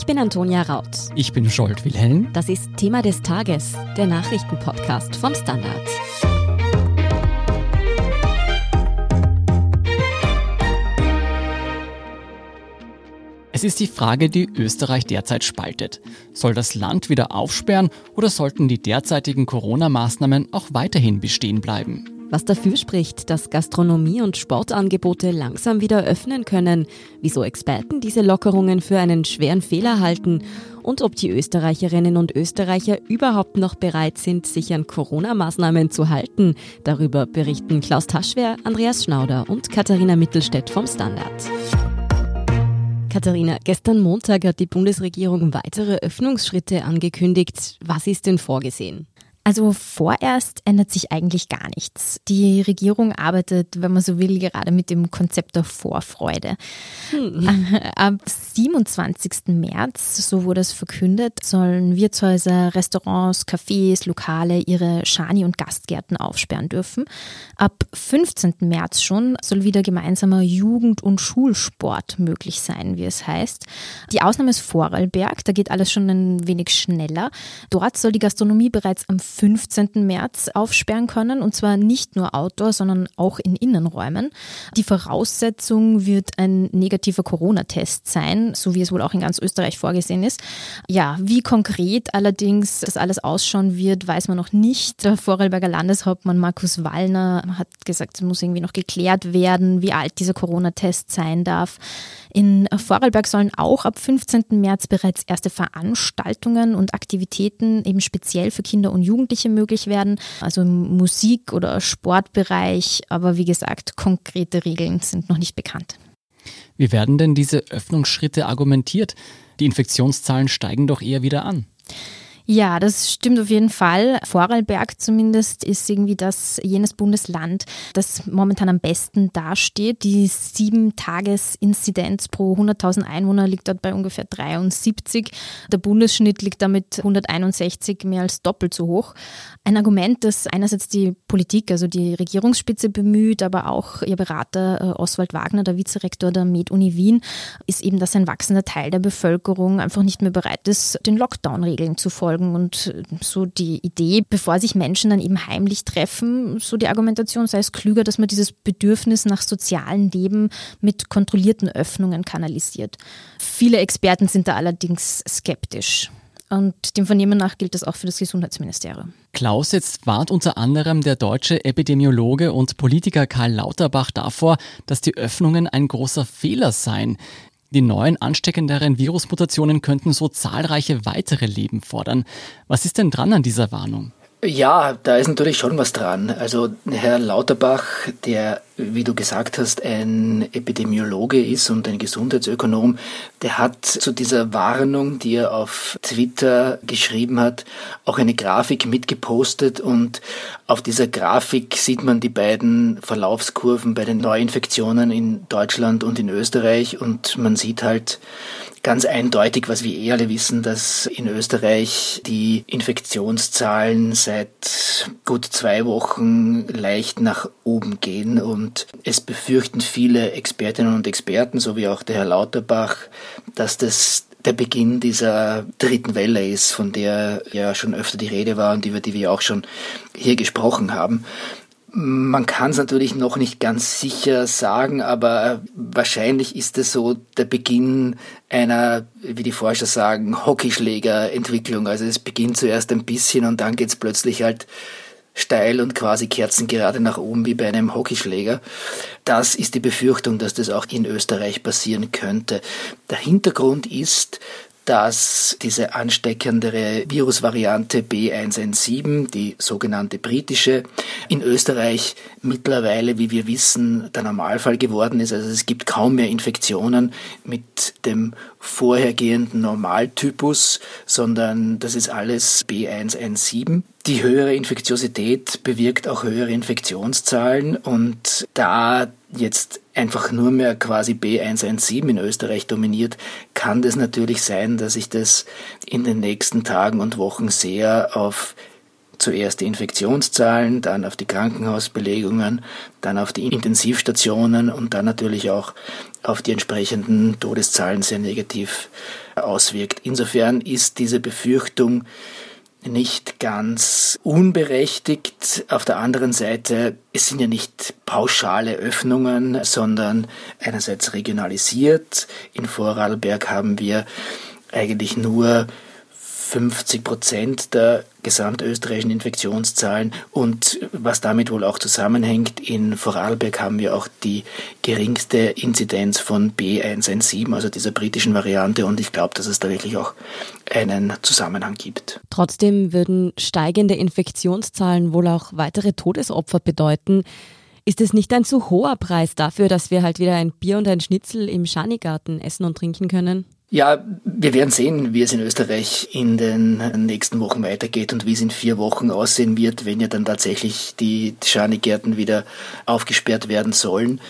Ich bin Antonia Raut. Ich bin Scholt Wilhelm. Das ist Thema des Tages, der Nachrichtenpodcast vom Standard. Es ist die Frage, die Österreich derzeit spaltet. Soll das Land wieder aufsperren oder sollten die derzeitigen Corona-Maßnahmen auch weiterhin bestehen bleiben? Was dafür spricht, dass Gastronomie und Sportangebote langsam wieder öffnen können, wieso Experten diese Lockerungen für einen schweren Fehler halten und ob die Österreicherinnen und Österreicher überhaupt noch bereit sind, sich an Corona-Maßnahmen zu halten. Darüber berichten Klaus Taschwer, Andreas Schnauder und Katharina Mittelstädt vom Standard. Katharina, gestern Montag hat die Bundesregierung weitere Öffnungsschritte angekündigt. Was ist denn vorgesehen? Also vorerst ändert sich eigentlich gar nichts. Die Regierung arbeitet, wenn man so will, gerade mit dem Konzept der Vorfreude. Hm. Ab 27. März, so wurde es verkündet, sollen Wirtshäuser, Restaurants, Cafés, Lokale ihre Schani- und Gastgärten aufsperren dürfen. Ab 15. März schon soll wieder gemeinsamer Jugend- und Schulsport möglich sein, wie es heißt. Die Ausnahme ist Vorarlberg, da geht alles schon ein wenig schneller. Dort soll die Gastronomie bereits am 15. März aufsperren können und zwar nicht nur Outdoor, sondern auch in Innenräumen. Die Voraussetzung wird ein negativer Corona-Test sein, so wie es wohl auch in ganz Österreich vorgesehen ist. Ja, wie konkret allerdings das alles ausschauen wird, weiß man noch nicht. Der Vorarlberger Landeshauptmann Markus Wallner hat gesagt, es muss irgendwie noch geklärt werden, wie alt dieser Corona-Test sein darf. In Vorarlberg sollen auch ab 15. März bereits erste Veranstaltungen und Aktivitäten eben speziell für Kinder und Jugendliche Jugendliche möglich werden, also im Musik- oder Sportbereich. Aber wie gesagt, konkrete Regeln sind noch nicht bekannt. Wie werden denn diese Öffnungsschritte argumentiert? Die Infektionszahlen steigen doch eher wieder an. Ja, das stimmt auf jeden Fall. Vorarlberg zumindest ist irgendwie das jenes Bundesland, das momentan am besten dasteht. Die sieben Tages Inzidenz pro 100.000 Einwohner liegt dort bei ungefähr 73. Der Bundesschnitt liegt damit 161 mehr als doppelt so hoch. Ein Argument, das einerseits die Politik, also die Regierungsspitze bemüht, aber auch ihr Berater äh, Oswald Wagner, der Vizerektor der Med-Uni Wien, ist eben, dass ein wachsender Teil der Bevölkerung einfach nicht mehr bereit ist, den Lockdown-Regeln zu folgen folgen. Und so die Idee, bevor sich Menschen dann eben heimlich treffen, so die Argumentation sei es klüger, dass man dieses Bedürfnis nach sozialem Leben mit kontrollierten Öffnungen kanalisiert. Viele Experten sind da allerdings skeptisch. Und dem Vernehmen nach gilt das auch für das Gesundheitsministerium. Klaus, jetzt warnt unter anderem der deutsche Epidemiologe und Politiker Karl Lauterbach davor, dass die Öffnungen ein großer Fehler seien. Die neuen ansteckenderen Virusmutationen könnten so zahlreiche weitere Leben fordern. Was ist denn dran an dieser Warnung? Ja, da ist natürlich schon was dran. Also Herr Lauterbach, der, wie du gesagt hast, ein Epidemiologe ist und ein Gesundheitsökonom, der hat zu dieser Warnung, die er auf Twitter geschrieben hat, auch eine Grafik mitgepostet und auf dieser Grafik sieht man die beiden Verlaufskurven bei den Neuinfektionen in Deutschland und in Österreich und man sieht halt, ganz eindeutig, was wir eh alle wissen, dass in Österreich die Infektionszahlen seit gut zwei Wochen leicht nach oben gehen und es befürchten viele Expertinnen und Experten, so wie auch der Herr Lauterbach, dass das der Beginn dieser dritten Welle ist, von der ja schon öfter die Rede war und über die wir auch schon hier gesprochen haben. Man kann es natürlich noch nicht ganz sicher sagen, aber wahrscheinlich ist es so der Beginn einer, wie die Forscher sagen, Hockeyschlägerentwicklung. Also es beginnt zuerst ein bisschen und dann geht es plötzlich halt steil und quasi kerzengerade nach oben wie bei einem Hockeyschläger. Das ist die Befürchtung, dass das auch in Österreich passieren könnte. Der Hintergrund ist, dass diese ansteckendere Virusvariante B117, die sogenannte britische, in Österreich mittlerweile, wie wir wissen, der Normalfall geworden ist. Also es gibt kaum mehr Infektionen mit dem vorhergehenden Normaltypus, sondern das ist alles B117. Die höhere Infektiosität bewirkt auch höhere Infektionszahlen und da jetzt einfach nur mehr quasi B117 in Österreich dominiert, kann das natürlich sein, dass sich das in den nächsten Tagen und Wochen sehr auf zuerst die Infektionszahlen, dann auf die Krankenhausbelegungen, dann auf die Intensivstationen und dann natürlich auch auf die entsprechenden Todeszahlen sehr negativ auswirkt. Insofern ist diese Befürchtung nicht ganz unberechtigt. Auf der anderen Seite, es sind ja nicht pauschale Öffnungen, sondern einerseits regionalisiert. In Vorarlberg haben wir eigentlich nur 50 Prozent der gesamtösterreichischen Infektionszahlen und was damit wohl auch zusammenhängt, in Vorarlberg haben wir auch die geringste Inzidenz von B117, also dieser britischen Variante und ich glaube, dass es da wirklich auch einen Zusammenhang gibt. Trotzdem würden steigende Infektionszahlen wohl auch weitere Todesopfer bedeuten. Ist es nicht ein zu hoher Preis dafür, dass wir halt wieder ein Bier und ein Schnitzel im Schanigarten essen und trinken können? Ja, wir werden sehen, wie es in Österreich in den nächsten Wochen weitergeht und wie es in vier Wochen aussehen wird, wenn ja dann tatsächlich die Schanigärten wieder aufgesperrt werden sollen.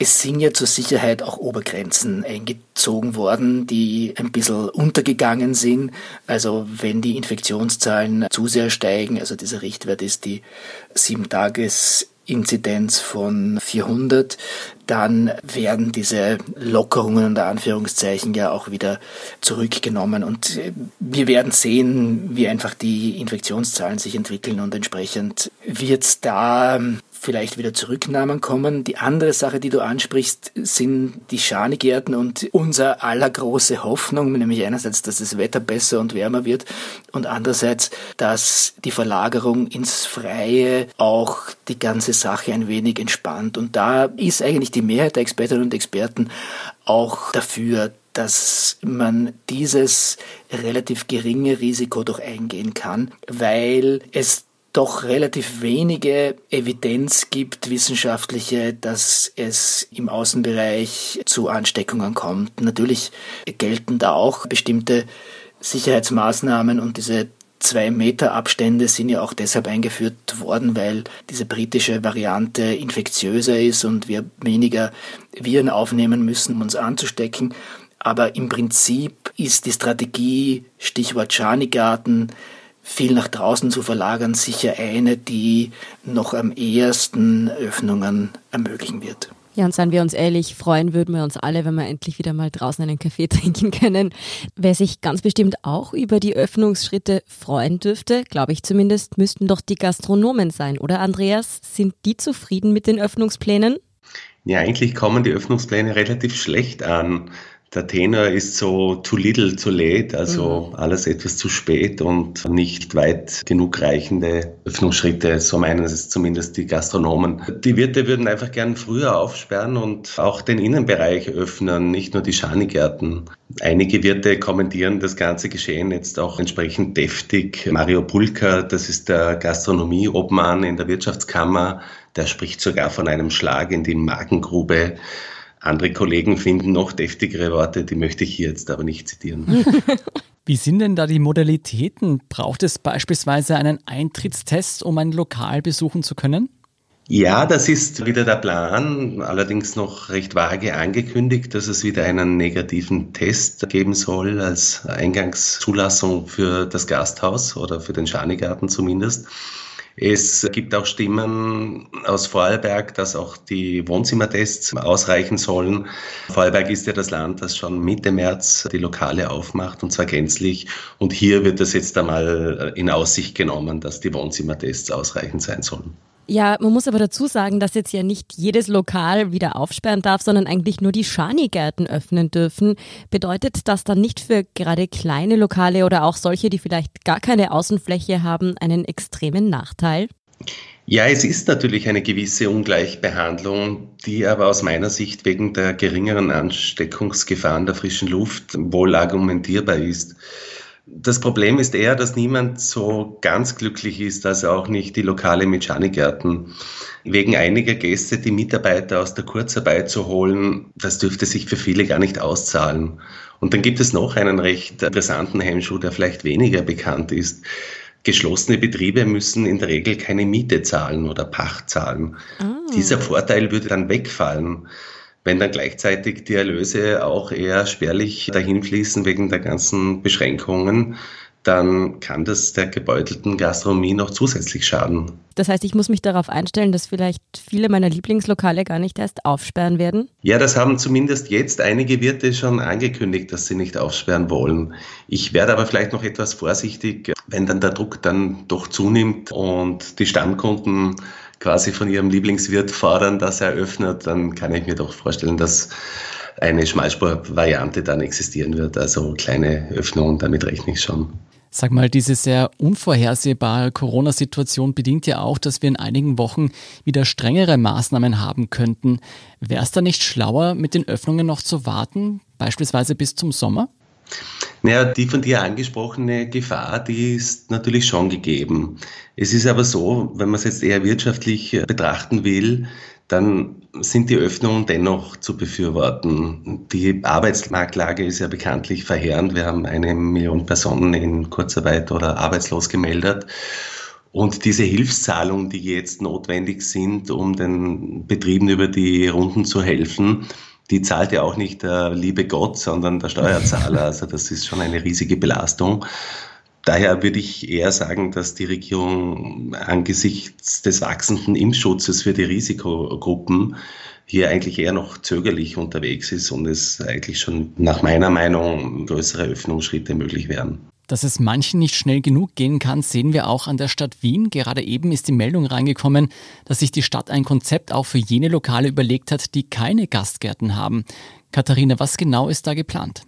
Es sind ja zur Sicherheit auch Obergrenzen eingezogen worden, die ein bisschen untergegangen sind. Also wenn die Infektionszahlen zu sehr steigen, also dieser Richtwert ist die sieben Tages Inzidenz von 400, dann werden diese Lockerungen unter Anführungszeichen ja auch wieder zurückgenommen. Und äh, wir werden sehen, wie einfach die Infektionszahlen sich entwickeln und entsprechend wird es da vielleicht wieder Zurücknahmen kommen. Die andere Sache, die du ansprichst, sind die Schanigärten und unser aller große Hoffnung, nämlich einerseits, dass das Wetter besser und wärmer wird und andererseits, dass die Verlagerung ins Freie auch die ganze Sache ein wenig entspannt. Und da ist eigentlich die Mehrheit der Expertinnen und Experten auch dafür, dass man dieses relativ geringe Risiko doch eingehen kann, weil es doch relativ wenige Evidenz gibt, wissenschaftliche, dass es im Außenbereich zu Ansteckungen kommt. Natürlich gelten da auch bestimmte Sicherheitsmaßnahmen und diese zwei Meter Abstände sind ja auch deshalb eingeführt worden, weil diese britische Variante infektiöser ist und wir weniger Viren aufnehmen müssen, um uns anzustecken. Aber im Prinzip ist die Strategie, Stichwort Schanigarten, viel nach draußen zu verlagern, sicher eine, die noch am ehesten Öffnungen ermöglichen wird. Ja, und seien wir uns ehrlich, freuen würden wir uns alle, wenn wir endlich wieder mal draußen einen Kaffee trinken können. Wer sich ganz bestimmt auch über die Öffnungsschritte freuen dürfte, glaube ich zumindest, müssten doch die Gastronomen sein, oder Andreas? Sind die zufrieden mit den Öffnungsplänen? Ja, eigentlich kommen die Öffnungspläne relativ schlecht an der Tenor ist so too little, too late, also mhm. alles etwas zu spät und nicht weit genug reichende Öffnungsschritte, so meinen es zumindest die Gastronomen. Die Wirte würden einfach gern früher aufsperren und auch den Innenbereich öffnen, nicht nur die Schanigärten. Einige Wirte kommentieren das ganze Geschehen jetzt auch entsprechend deftig. Mario Pulka, das ist der Gastronomie-Obmann in der Wirtschaftskammer, der spricht sogar von einem Schlag in die Magengrube. Andere Kollegen finden noch deftigere Worte, die möchte ich hier jetzt aber nicht zitieren. Wie sind denn da die Modalitäten? Braucht es beispielsweise einen Eintrittstest, um ein Lokal besuchen zu können? Ja, das ist wieder der Plan, allerdings noch recht vage angekündigt, dass es wieder einen negativen Test geben soll als Eingangszulassung für das Gasthaus oder für den Schanigarten zumindest. Es gibt auch Stimmen aus Vorarlberg, dass auch die Wohnzimmertests ausreichen sollen. Vorarlberg ist ja das Land, das schon Mitte März die Lokale aufmacht und zwar gänzlich. Und hier wird das jetzt einmal in Aussicht genommen, dass die Wohnzimmertests ausreichend sein sollen. Ja, man muss aber dazu sagen, dass jetzt ja nicht jedes Lokal wieder aufsperren darf, sondern eigentlich nur die Schanigärten öffnen dürfen. Bedeutet das dann nicht für gerade kleine Lokale oder auch solche, die vielleicht gar keine Außenfläche haben, einen extremen Nachteil? Ja, es ist natürlich eine gewisse Ungleichbehandlung, die aber aus meiner Sicht wegen der geringeren Ansteckungsgefahren der frischen Luft wohl argumentierbar ist. Das Problem ist eher, dass niemand so ganz glücklich ist, also auch nicht die Lokale mit Schanigärten. Wegen einiger Gäste die Mitarbeiter aus der Kurzarbeit zu holen, das dürfte sich für viele gar nicht auszahlen. Und dann gibt es noch einen recht interessanten Hemmschuh, der vielleicht weniger bekannt ist. Geschlossene Betriebe müssen in der Regel keine Miete zahlen oder Pacht zahlen. Oh. Dieser Vorteil würde dann wegfallen wenn dann gleichzeitig die Erlöse auch eher spärlich dahin fließen wegen der ganzen Beschränkungen, dann kann das der gebeutelten Gastronomie noch zusätzlich schaden. Das heißt, ich muss mich darauf einstellen, dass vielleicht viele meiner Lieblingslokale gar nicht erst aufsperren werden? Ja, das haben zumindest jetzt einige Wirte schon angekündigt, dass sie nicht aufsperren wollen. Ich werde aber vielleicht noch etwas vorsichtig, wenn dann der Druck dann doch zunimmt und die Stammkunden quasi von ihrem Lieblingswirt fordern, dass er öffnet, dann kann ich mir doch vorstellen, dass eine Schmalspurvariante dann existieren wird. Also kleine Öffnungen, damit rechne ich schon. Sag mal, diese sehr unvorhersehbare Corona-Situation bedingt ja auch, dass wir in einigen Wochen wieder strengere Maßnahmen haben könnten. Wäre es da nicht schlauer, mit den Öffnungen noch zu warten, beispielsweise bis zum Sommer? Naja, die von dir angesprochene Gefahr, die ist natürlich schon gegeben. Es ist aber so, wenn man es jetzt eher wirtschaftlich betrachten will, dann sind die Öffnungen dennoch zu befürworten. Die Arbeitsmarktlage ist ja bekanntlich verheerend. Wir haben eine Million Personen in Kurzarbeit oder arbeitslos gemeldet. Und diese Hilfszahlungen, die jetzt notwendig sind, um den Betrieben über die Runden zu helfen, die zahlt ja auch nicht der liebe Gott, sondern der Steuerzahler. Also das ist schon eine riesige Belastung. Daher würde ich eher sagen, dass die Regierung angesichts des wachsenden Impfschutzes für die Risikogruppen hier eigentlich eher noch zögerlich unterwegs ist und es eigentlich schon nach meiner Meinung größere Öffnungsschritte möglich wären. Dass es manchen nicht schnell genug gehen kann, sehen wir auch an der Stadt Wien. Gerade eben ist die Meldung reingekommen, dass sich die Stadt ein Konzept auch für jene Lokale überlegt hat, die keine Gastgärten haben. Katharina, was genau ist da geplant?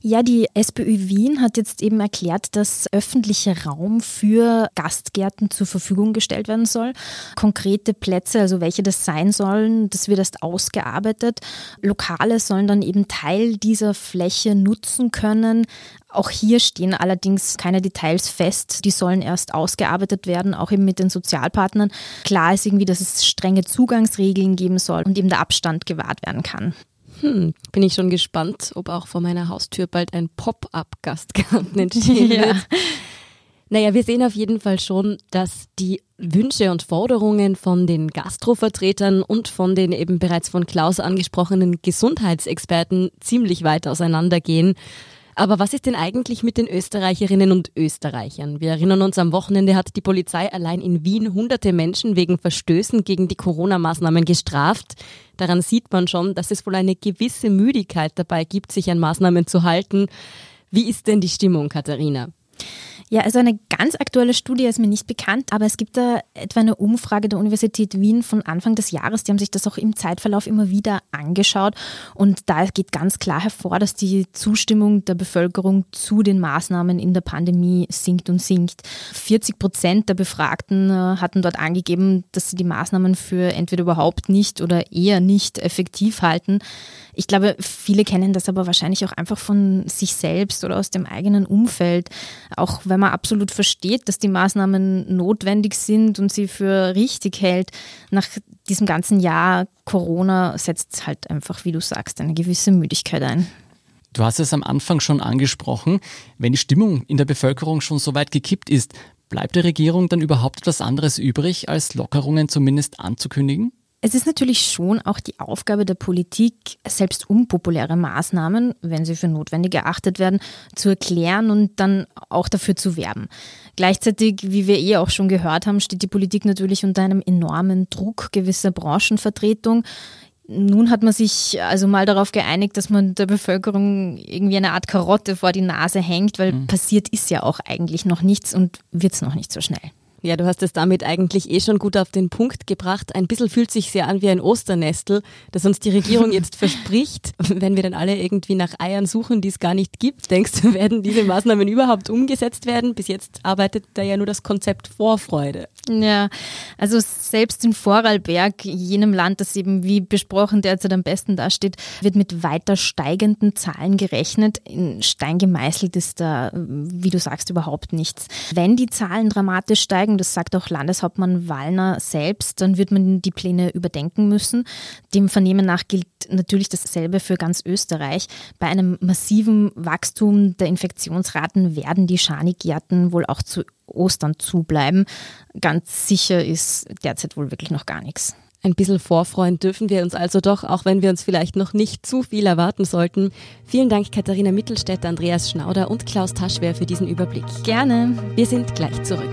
Ja, die SPÖ Wien hat jetzt eben erklärt, dass öffentlicher Raum für Gastgärten zur Verfügung gestellt werden soll. Konkrete Plätze, also welche das sein sollen, das wird erst ausgearbeitet. Lokale sollen dann eben Teil dieser Fläche nutzen können. Auch hier stehen allerdings keine Details fest. Die sollen erst ausgearbeitet werden, auch eben mit den Sozialpartnern. Klar ist irgendwie, dass es strenge Zugangsregeln geben soll und eben der Abstand gewahrt werden kann. Hm, bin ich schon gespannt, ob auch vor meiner Haustür bald ein Pop-up-Gastgarten entstehen wird. Ja. Naja, wir sehen auf jeden Fall schon, dass die Wünsche und Forderungen von den Gastrovertretern und von den eben bereits von Klaus angesprochenen Gesundheitsexperten ziemlich weit auseinandergehen. Aber was ist denn eigentlich mit den Österreicherinnen und Österreichern? Wir erinnern uns, am Wochenende hat die Polizei allein in Wien hunderte Menschen wegen Verstößen gegen die Corona-Maßnahmen gestraft. Daran sieht man schon, dass es wohl eine gewisse Müdigkeit dabei gibt, sich an Maßnahmen zu halten. Wie ist denn die Stimmung, Katharina? Ja, also eine ganz aktuelle Studie ist mir nicht bekannt, aber es gibt da etwa eine Umfrage der Universität Wien von Anfang des Jahres. Die haben sich das auch im Zeitverlauf immer wieder angeschaut. Und da geht ganz klar hervor, dass die Zustimmung der Bevölkerung zu den Maßnahmen in der Pandemie sinkt und sinkt. 40 Prozent der Befragten äh, hatten dort angegeben, dass sie die Maßnahmen für entweder überhaupt nicht oder eher nicht effektiv halten. Ich glaube, viele kennen das aber wahrscheinlich auch einfach von sich selbst oder aus dem eigenen Umfeld. Auch wenn man absolut versteht, dass die Maßnahmen notwendig sind und sie für richtig hält, nach diesem ganzen Jahr Corona setzt halt einfach, wie du sagst, eine gewisse Müdigkeit ein. Du hast es am Anfang schon angesprochen, wenn die Stimmung in der Bevölkerung schon so weit gekippt ist, bleibt der Regierung dann überhaupt etwas anderes übrig, als Lockerungen zumindest anzukündigen? Es ist natürlich schon auch die Aufgabe der Politik, selbst unpopuläre Maßnahmen, wenn sie für notwendig erachtet werden, zu erklären und dann auch dafür zu werben. Gleichzeitig, wie wir eh auch schon gehört haben, steht die Politik natürlich unter einem enormen Druck gewisser Branchenvertretung. Nun hat man sich also mal darauf geeinigt, dass man der Bevölkerung irgendwie eine Art Karotte vor die Nase hängt, weil mhm. passiert ist ja auch eigentlich noch nichts und wird es noch nicht so schnell. Ja, du hast es damit eigentlich eh schon gut auf den Punkt gebracht. Ein bisschen fühlt sich sehr an wie ein Osternestel, das uns die Regierung jetzt verspricht. Wenn wir dann alle irgendwie nach Eiern suchen, die es gar nicht gibt, denkst du, werden diese Maßnahmen überhaupt umgesetzt werden? Bis jetzt arbeitet da ja nur das Konzept Vorfreude. Ja, also selbst in Vorarlberg, jenem Land, das eben wie besprochen derzeit am besten dasteht, wird mit weiter steigenden Zahlen gerechnet. In Stein gemeißelt ist da, wie du sagst, überhaupt nichts. Wenn die Zahlen dramatisch steigen, steigen, das sagt auch Landeshauptmann Wallner selbst, dann wird man die Pläne überdenken müssen. Dem Vernehmen nach gilt natürlich dasselbe für ganz Österreich. Bei einem massiven Wachstum der Infektionsraten werden die Schanigärten wohl auch zu Ostern zubleiben. Ganz sicher ist derzeit wohl wirklich noch gar nichts. Ein bisschen vorfreuen dürfen wir uns also doch, auch wenn wir uns vielleicht noch nicht zu viel erwarten sollten. Vielen Dank Katharina Mittelstädt, Andreas Schnauder und Klaus Taschwer für diesen Überblick. Gerne. Wir sind gleich zurück.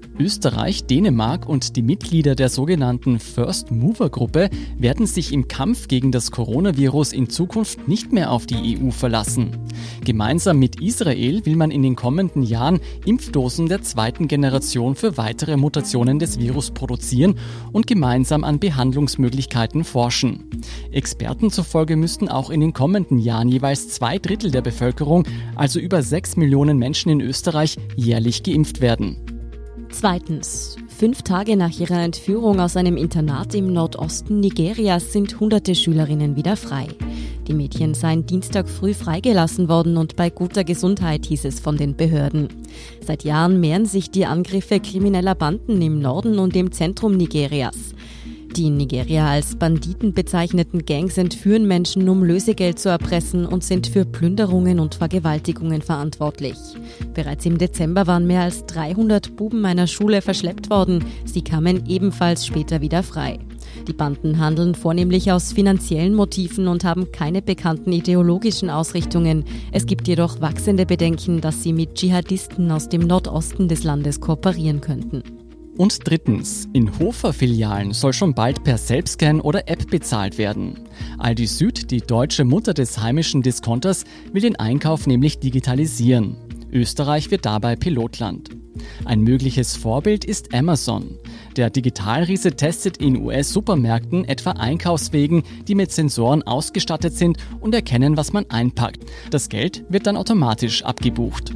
Österreich, Dänemark und die Mitglieder der sogenannten First Mover Gruppe werden sich im Kampf gegen das Coronavirus in Zukunft nicht mehr auf die EU verlassen. Gemeinsam mit Israel will man in den kommenden Jahren Impfdosen der zweiten Generation für weitere Mutationen des Virus produzieren und gemeinsam an Behandlungsmöglichkeiten forschen. Experten zufolge müssten auch in den kommenden Jahren jeweils zwei Drittel der Bevölkerung, also über sechs Millionen Menschen in Österreich, jährlich geimpft werden. Zweitens. Fünf Tage nach ihrer Entführung aus einem Internat im Nordosten Nigerias sind hunderte Schülerinnen wieder frei. Die Mädchen seien Dienstag früh freigelassen worden und bei guter Gesundheit hieß es von den Behörden. Seit Jahren mehren sich die Angriffe krimineller Banden im Norden und im Zentrum Nigerias. Die in Nigeria als Banditen bezeichneten Gangs entführen Menschen, um Lösegeld zu erpressen und sind für Plünderungen und Vergewaltigungen verantwortlich. Bereits im Dezember waren mehr als 300 Buben einer Schule verschleppt worden. Sie kamen ebenfalls später wieder frei. Die Banden handeln vornehmlich aus finanziellen Motiven und haben keine bekannten ideologischen Ausrichtungen. Es gibt jedoch wachsende Bedenken, dass sie mit Dschihadisten aus dem Nordosten des Landes kooperieren könnten. Und drittens, in Hofer-Filialen soll schon bald per Selbstscan oder App bezahlt werden. Aldi Süd, die deutsche Mutter des heimischen Diskonters, will den Einkauf nämlich digitalisieren. Österreich wird dabei Pilotland. Ein mögliches Vorbild ist Amazon. Der Digitalriese testet in US-Supermärkten etwa Einkaufswegen, die mit Sensoren ausgestattet sind und erkennen, was man einpackt. Das Geld wird dann automatisch abgebucht.